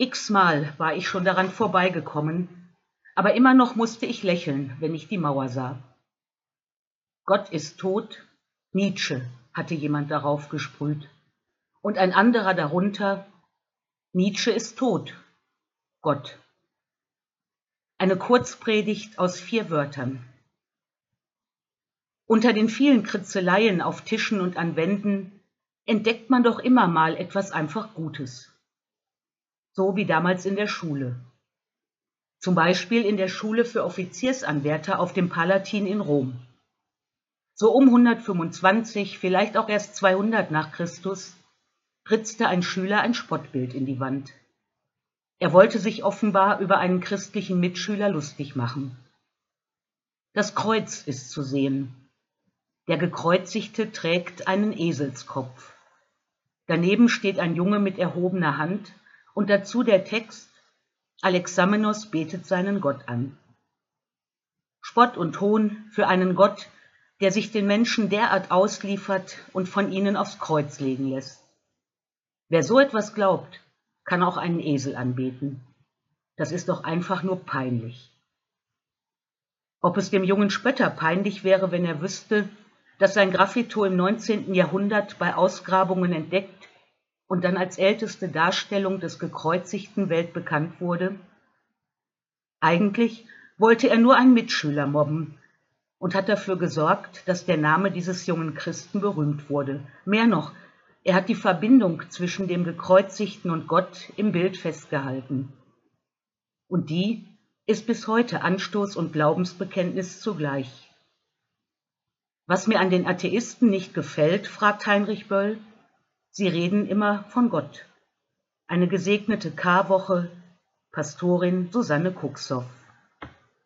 X-mal war ich schon daran vorbeigekommen, aber immer noch musste ich lächeln, wenn ich die Mauer sah. Gott ist tot, Nietzsche, hatte jemand darauf gesprüht. Und ein anderer darunter, Nietzsche ist tot, Gott. Eine Kurzpredigt aus vier Wörtern. Unter den vielen Kritzeleien auf Tischen und an Wänden entdeckt man doch immer mal etwas einfach Gutes. So wie damals in der Schule. Zum Beispiel in der Schule für Offiziersanwärter auf dem Palatin in Rom. So um 125, vielleicht auch erst 200 nach Christus, ritzte ein Schüler ein Spottbild in die Wand. Er wollte sich offenbar über einen christlichen Mitschüler lustig machen. Das Kreuz ist zu sehen. Der Gekreuzigte trägt einen Eselskopf. Daneben steht ein Junge mit erhobener Hand und dazu der Text Alexamenos betet seinen Gott an. Spott und Hohn für einen Gott, der sich den Menschen derart ausliefert und von ihnen aufs Kreuz legen lässt. Wer so etwas glaubt, kann auch einen Esel anbeten. Das ist doch einfach nur peinlich. Ob es dem jungen Spötter peinlich wäre, wenn er wüsste, dass sein Graffito im 19. Jahrhundert bei Ausgrabungen entdeckt und dann als älteste Darstellung des gekreuzigten weltbekannt wurde? Eigentlich wollte er nur einen Mitschüler mobben, und hat dafür gesorgt, dass der Name dieses jungen Christen berühmt wurde. Mehr noch, er hat die Verbindung zwischen dem Gekreuzigten und Gott im Bild festgehalten. Und die ist bis heute Anstoß und Glaubensbekenntnis zugleich. Was mir an den Atheisten nicht gefällt, fragt Heinrich Böll, sie reden immer von Gott. Eine gesegnete Karwoche, Pastorin Susanne Kuxoff.